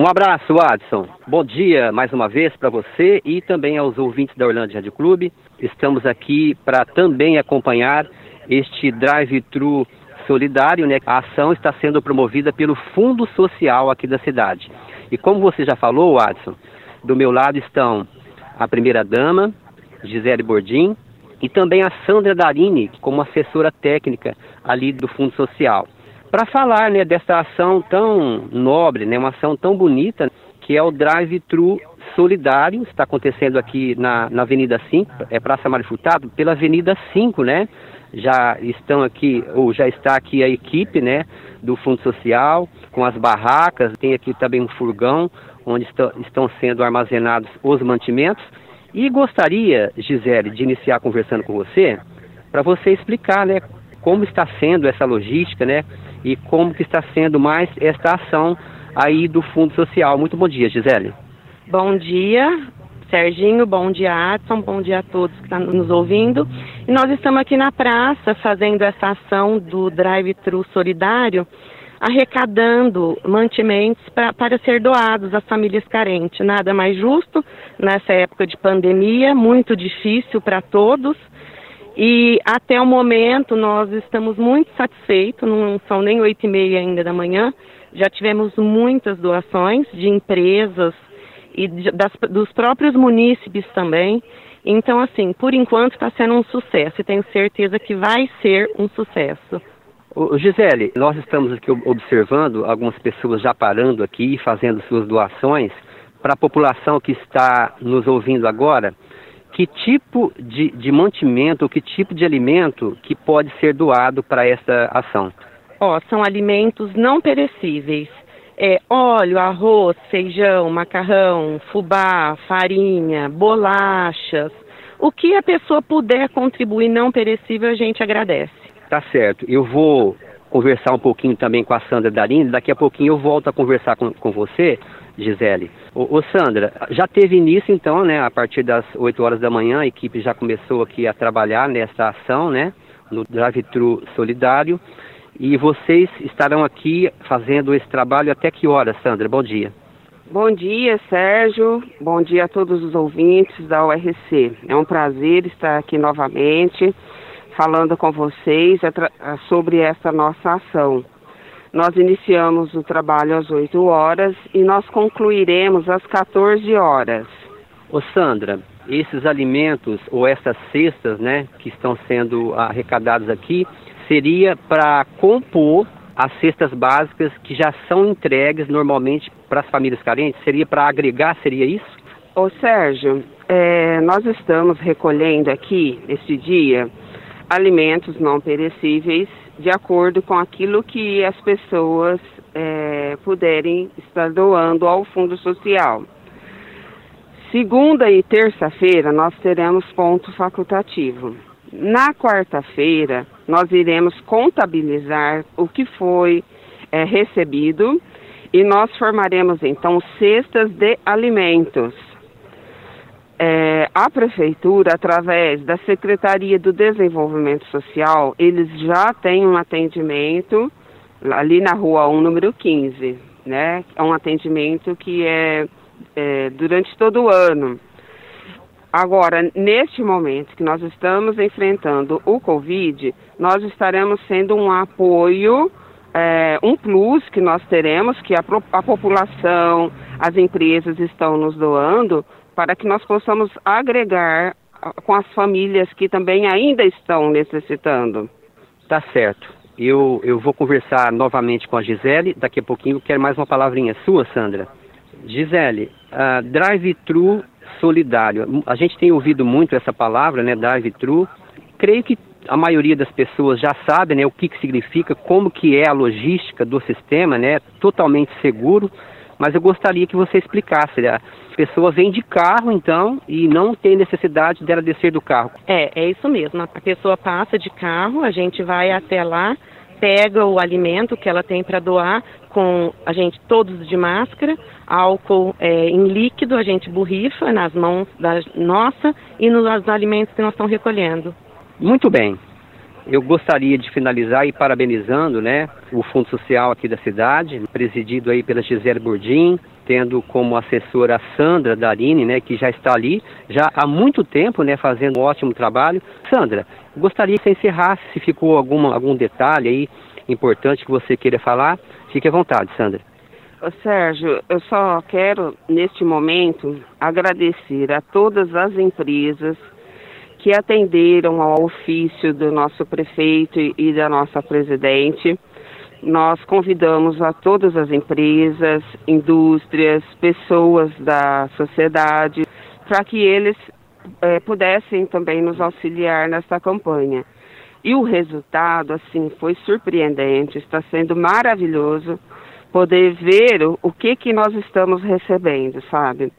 Um abraço, Adson. Bom dia mais uma vez para você e também aos ouvintes da Orlando Rádio Clube. Estamos aqui para também acompanhar este drive-thru solidário, né? A ação está sendo promovida pelo Fundo Social aqui da cidade. E como você já falou, Adson, do meu lado estão a primeira-dama, Gisele Bordim, e também a Sandra Darini, como assessora técnica ali do Fundo Social, para falar né, dessa ação tão nobre, né, uma ação tão bonita, que é o Drive-Thru Solidário, está acontecendo aqui na, na Avenida 5, é Praça Mário Furtado, pela Avenida 5, né? Já estão aqui, ou já está aqui a equipe, né, do Fundo Social, com as barracas, tem aqui também um furgão, onde estão sendo armazenados os mantimentos, e gostaria, Gisele, de iniciar conversando com você, para você explicar, né, como está sendo essa logística, né, e como que está sendo mais esta ação aí do Fundo Social. Muito bom dia, Gisele. Bom dia, Serginho, bom dia, Adson, bom dia a todos que estão nos ouvindo. E nós estamos aqui na praça fazendo essa ação do drive-thru solidário, arrecadando mantimentos pra, para ser doados às famílias carentes. Nada mais justo nessa época de pandemia, muito difícil para todos. E até o momento nós estamos muito satisfeitos, não são nem oito e meia ainda da manhã, já tivemos muitas doações de empresas e das, dos próprios munícipes também. Então, assim, por enquanto está sendo um sucesso e tenho certeza que vai ser um sucesso. Gisele, nós estamos aqui observando algumas pessoas já parando aqui, fazendo suas doações. Para a população que está nos ouvindo agora, que tipo de, de mantimento, que tipo de alimento que pode ser doado para essa ação? Ó, oh, são alimentos não perecíveis. É óleo, arroz, feijão, macarrão, fubá, farinha, bolachas. O que a pessoa puder contribuir não perecível, a gente agradece. Tá certo. Eu vou conversar um pouquinho também com a Sandra Darini. Daqui a pouquinho eu volto a conversar com, com você, Gisele. Ô, ô, Sandra, já teve início então, né? A partir das 8 horas da manhã, a equipe já começou aqui a trabalhar nessa ação, né? No drive-thru solidário. E vocês estarão aqui fazendo esse trabalho até que horas, Sandra? Bom dia. Bom dia, Sérgio. Bom dia a todos os ouvintes da URC. É um prazer estar aqui novamente falando com vocês sobre essa nossa ação. Nós iniciamos o trabalho às 8 horas e nós concluiremos às 14 horas. Ô Sandra, esses alimentos ou essas cestas, né, que estão sendo arrecadados aqui, seria para compor as cestas básicas que já são entregues normalmente para as famílias carentes? Seria para agregar, seria isso? Ô Sérgio, é, nós estamos recolhendo aqui, este dia, alimentos não perecíveis de acordo com aquilo que as pessoas é, puderem estar doando ao Fundo Social. Segunda e terça-feira nós teremos ponto facultativo. Na quarta-feira nós iremos contabilizar o que foi é, recebido e nós formaremos então cestas de alimentos é, a prefeitura, através da Secretaria do Desenvolvimento Social, eles já têm um atendimento ali na rua 1, número 15, né? É um atendimento que é, é durante todo o ano. Agora, neste momento que nós estamos enfrentando o Covid, nós estaremos sendo um apoio, é, um plus que nós teremos, que a, a população, as empresas estão nos doando, para que nós possamos agregar com as famílias que também ainda estão necessitando. Tá certo. Eu, eu vou conversar novamente com a Gisele. Daqui a pouquinho quero mais uma palavrinha sua, Sandra. Gisele, uh, drive-thru solidário. A gente tem ouvido muito essa palavra, né, drive-thru. Creio que a maioria das pessoas já sabe, né, o que, que significa, como que é a logística do sistema, né, totalmente seguro mas eu gostaria que você explicasse. Né? A pessoa vem de carro, então, e não tem necessidade dela descer do carro. É, é isso mesmo. A pessoa passa de carro, a gente vai até lá, pega o alimento que ela tem para doar, com a gente todos de máscara, álcool é, em líquido, a gente borrifa nas mãos da nossa e nos alimentos que nós estamos recolhendo. Muito bem. Eu gostaria de finalizar e parabenizando, né, o Fundo Social aqui da cidade, presidido aí pela Gisele Bordim, tendo como assessora a Sandra Darini, né, que já está ali já há muito tempo, né, fazendo um ótimo trabalho. Sandra, gostaria que você encerrasse, se ficou alguma, algum detalhe aí importante que você queira falar, fique à vontade, Sandra. Sérgio, eu só quero, neste momento, agradecer a todas as empresas que atenderam ao ofício do nosso prefeito e da nossa presidente nós convidamos a todas as empresas, indústrias, pessoas da sociedade, para que eles é, pudessem também nos auxiliar nessa campanha. E o resultado, assim, foi surpreendente, está sendo maravilhoso poder ver o, o que que nós estamos recebendo, sabe?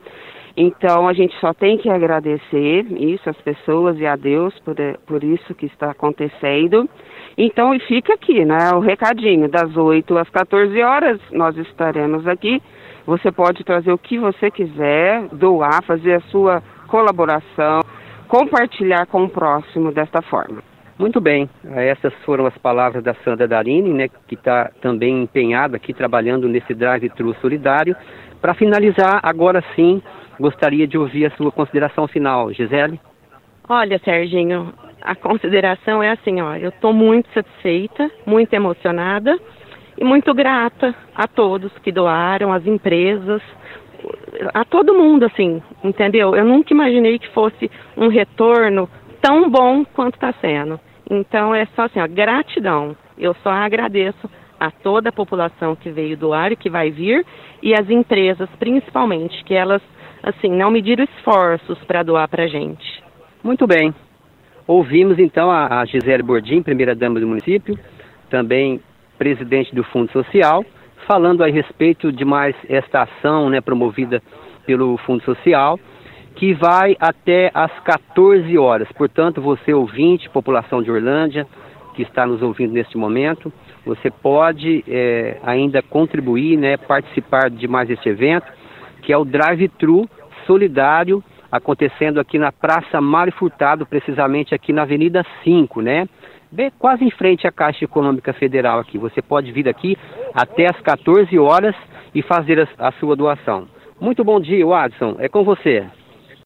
Então a gente só tem que agradecer isso às pessoas e a Deus por, por isso que está acontecendo. Então, e fica aqui, né? O recadinho, das 8 às 14 horas nós estaremos aqui. Você pode trazer o que você quiser, doar, fazer a sua colaboração, compartilhar com o próximo desta forma. Muito bem, essas foram as palavras da Sandra Darini, né, que está também empenhada aqui trabalhando nesse drive-thru solidário. Para finalizar, agora sim, gostaria de ouvir a sua consideração final, Gisele. Olha, Serginho, a consideração é assim, ó, eu estou muito satisfeita, muito emocionada e muito grata a todos que doaram, as empresas, a todo mundo, assim, entendeu? Eu nunca imaginei que fosse um retorno tão bom quanto está sendo. Então é só assim, ó, gratidão. Eu só agradeço a toda a população que veio doar e que vai vir e as empresas, principalmente, que elas, assim, não mediram esforços para doar para gente. Muito bem. Ouvimos então a, Gisele Bordim, primeira-dama do município, também presidente do Fundo Social, falando a respeito de mais esta ação né, promovida pelo Fundo Social, que vai até às 14 horas. Portanto, você ouvinte, população de Orlândia, que está nos ouvindo neste momento, você pode é, ainda contribuir, né, participar de mais este evento, que é o Drive-Thru Solidário acontecendo aqui na Praça Mário Furtado, precisamente aqui na Avenida 5, né? Bem, quase em frente à Caixa Econômica Federal aqui. Você pode vir aqui até às 14 horas e fazer a, a sua doação. Muito bom dia, Watson. É com você.